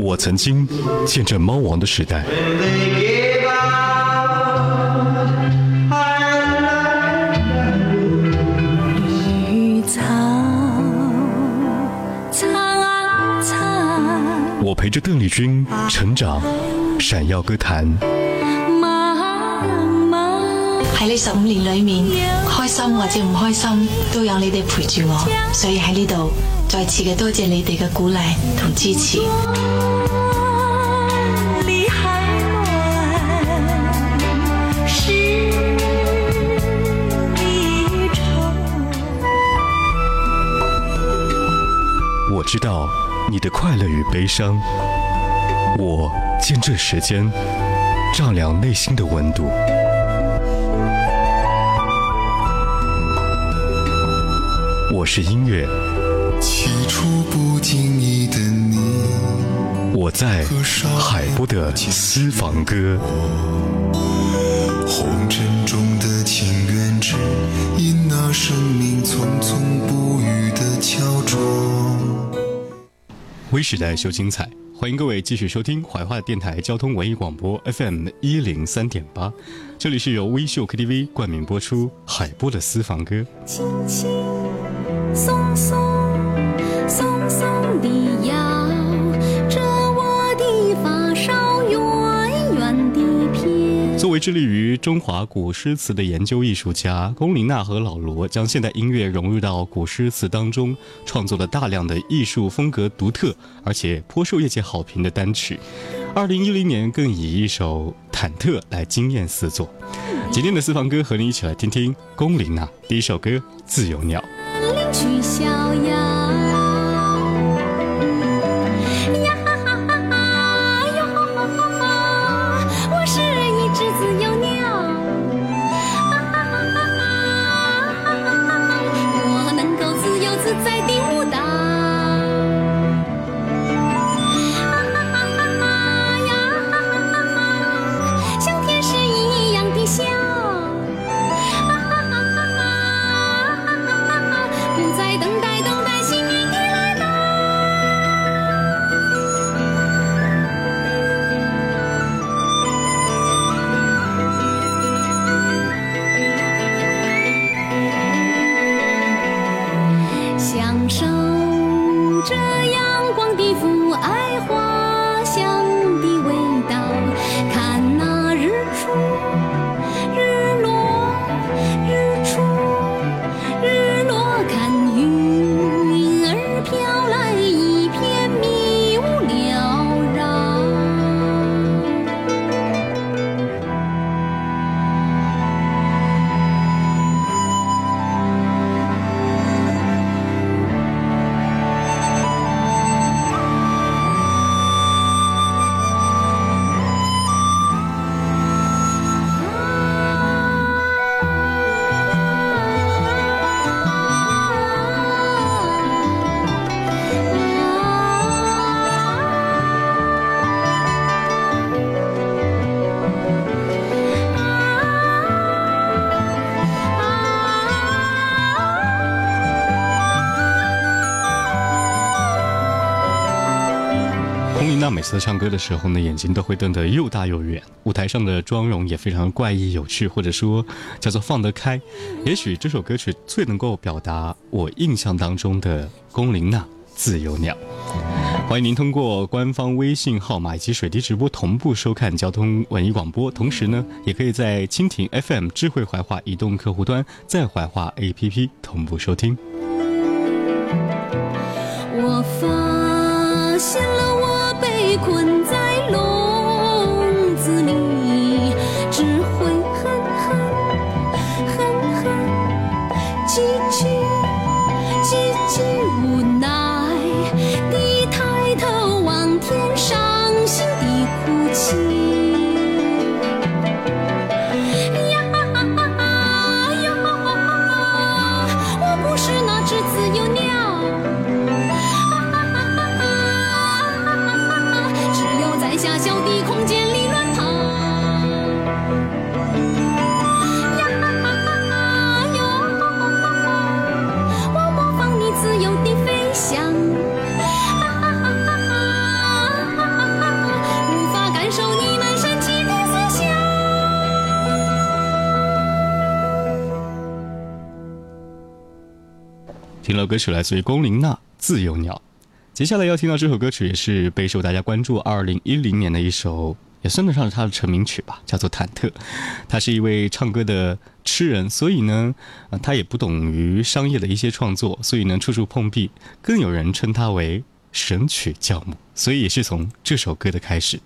我曾经见证猫王的时代。我陪着邓丽君成长，闪耀歌坛。喺呢十五年里面，开心或者唔开心，都有你哋陪住我，所以喺呢度。再次嘅多谢你哋嘅鼓励同支持。我知道你的快乐与悲伤，我见证时间，丈量内心的温度。我是音乐。起初不经意的你，我在海波的私房歌。红尘中的情缘，只因那生命匆匆不语的敲钟。微时代秀精彩，欢迎各位继续收听怀化电台交通文艺广播 FM 一零三点八，这里是由微秀 KTV 冠名播出海波的私房歌。轻轻松松。作为致力于中华古诗词的研究艺术家，龚琳娜和老罗将现代音乐融入到古诗词当中，创作了大量的艺术风格独特而且颇受业界好评的单曲。二零一零年更以一首《忐忑》来惊艳四座。今天的私房歌和你一起来听听龚琳娜第一首歌《自由鸟》。每次唱歌的时候呢，眼睛都会瞪得又大又圆，舞台上的妆容也非常怪异有趣，或者说叫做放得开。也许这首歌曲最能够表达我印象当中的龚琳娜《自由鸟》。欢迎您通过官方微信号码以及水滴直播同步收看交通文艺广播，同时呢，也可以在蜻蜓 FM 智慧怀化移动客户端、在怀化 APP 同步收听。我发现。困在笼子里，只会哼哼哼哼。寂寂。听到歌曲来自于龚琳娜《自由鸟》，接下来要听到这首歌曲也是备受大家关注，二零一零年的一首，也算得上是他的成名曲吧，叫做《忐忑》。他是一位唱歌的痴人，所以呢，他也不懂于商业的一些创作，所以呢，处处碰壁，更有人称他为神曲教母。所以也是从这首歌的开始。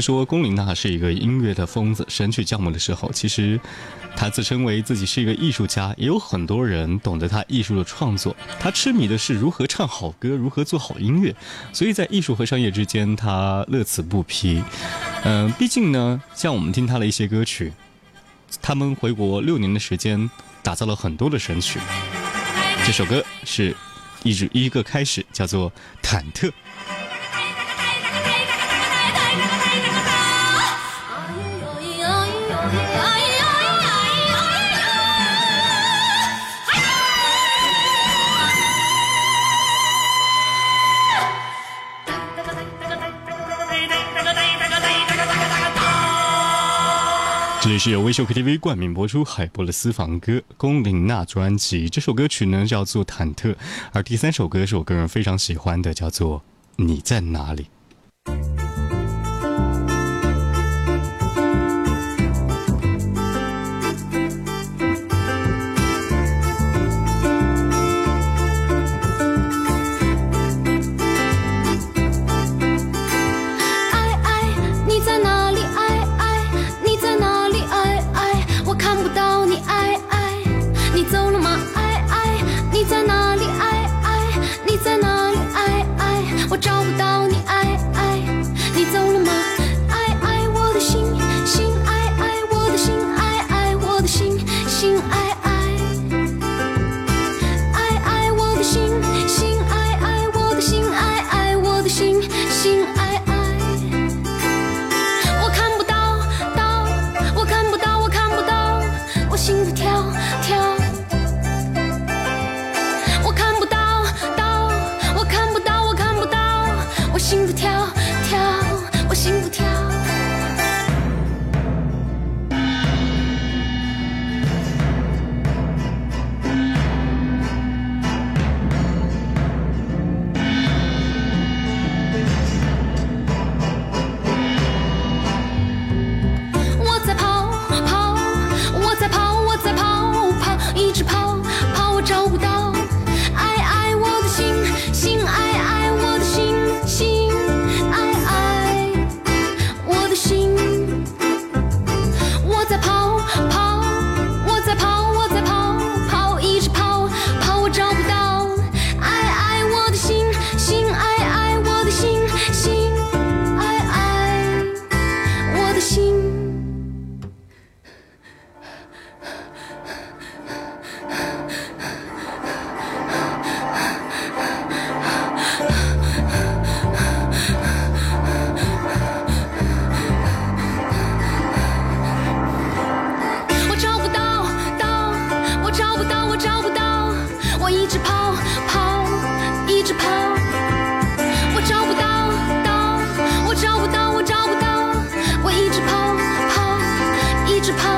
说龚琳娜是一个音乐的疯子。神曲降母》的时候，其实她自称为自己是一个艺术家，也有很多人懂得她艺术的创作。她痴迷的是如何唱好歌，如何做好音乐。所以在艺术和商业之间，她乐此不疲。嗯，毕竟呢，像我们听她的一些歌曲，他们回国六年的时间，打造了很多的神曲。这首歌是一直一个开始，叫做《忐忑》。这里是由微秀 KTV 冠名播出海波的私房歌《龚琳娜专辑》，这首歌曲呢叫做《忐忑》，而第三首歌是我个人非常喜欢的，叫做《你在哪里》。跑！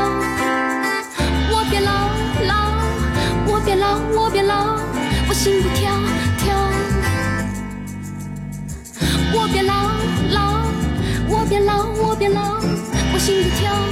我变老，老，我变老，我变老，我心不跳跳。我变老，老，我变老，我变老，我心不跳。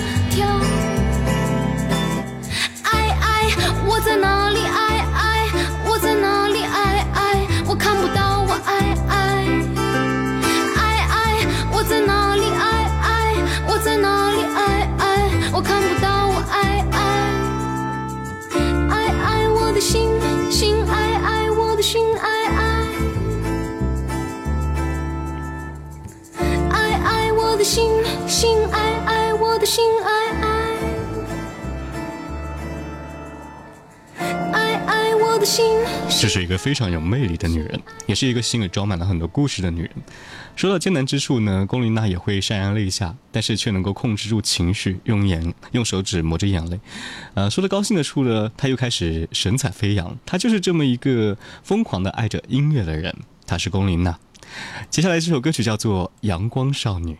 心心爱爱，我的心爱爱，心。爱爱我的这是一个非常有魅力的女人，也是一个心里装满了很多故事的女人。说到艰难之处呢，龚琳娜也会潸然泪下，但是却能够控制住情绪，用眼用手指抹着眼泪。呃，说到高兴的处呢，她又开始神采飞扬。她就是这么一个疯狂的爱着音乐的人。她是龚琳娜。接下来这首歌曲叫做《阳光少女》。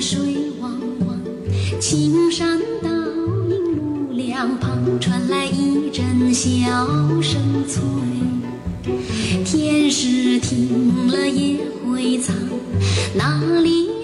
水汪汪，青山倒影路两旁，传来一阵笑声脆，天使听了也会唱，哪里？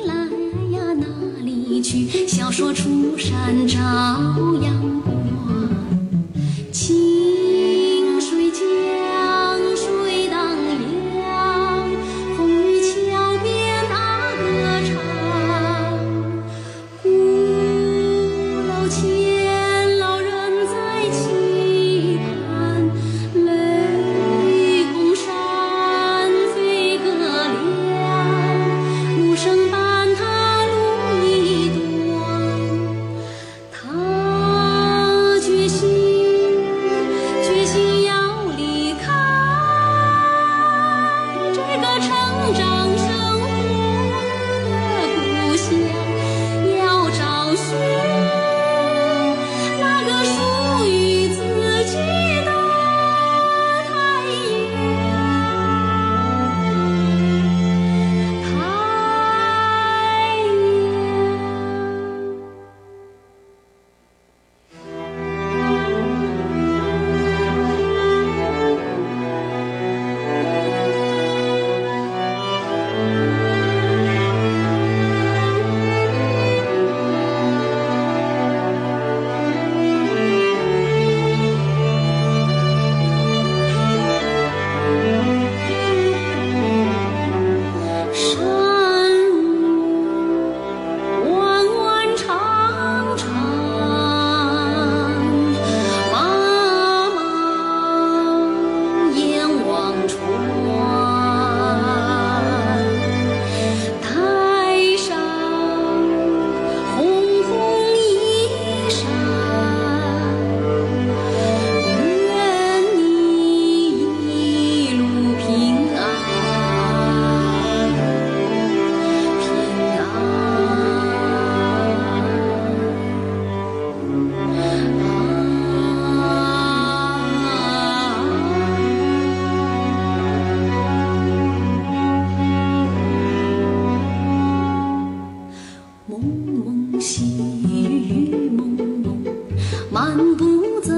漫步走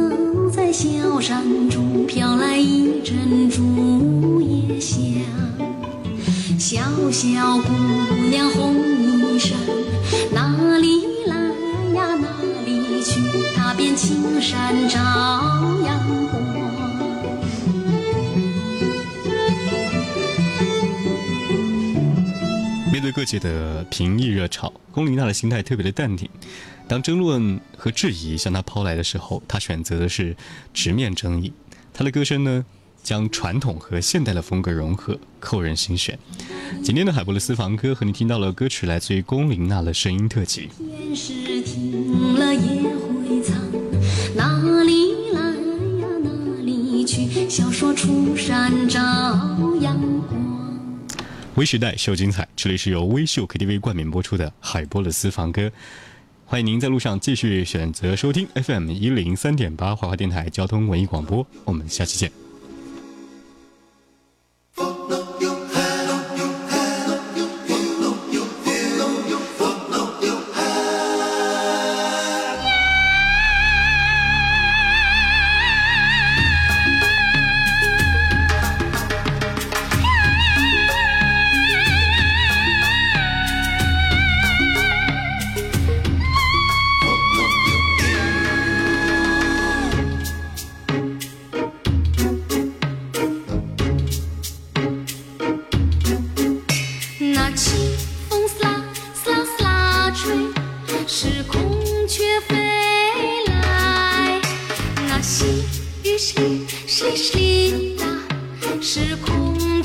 在小山中，飘来一阵竹叶香。小小姑娘红衣裳，哪里来呀哪里去？踏遍青山找阳光。面对各界的评议热潮，龚琳娜的心态特别的淡定。当争论和质疑向他抛来的时候，他选择的是直面争议。他的歌声呢，将传统和现代的风格融合，扣人心弦。今天的海波的私房歌和你听到了歌曲，来自于龚琳娜的声音特辑。天使听了也会唱，哪里来哪里去？说出山照阳光。微时代秀精彩，这里是由微秀 KTV 冠名播出的海波的私房歌。欢迎您在路上继续选择收听 FM 一零三点八华华电台交通文艺广播，我们下期见。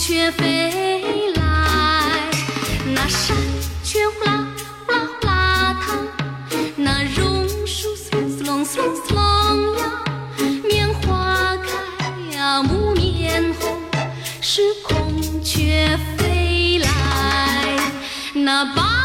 雀飞来，那山雀呼啦呼啦呼啦淌，那榕树嗦嗦隆嗦隆嗦隆呀，棉花开啊木棉红，是孔雀飞来，那。白。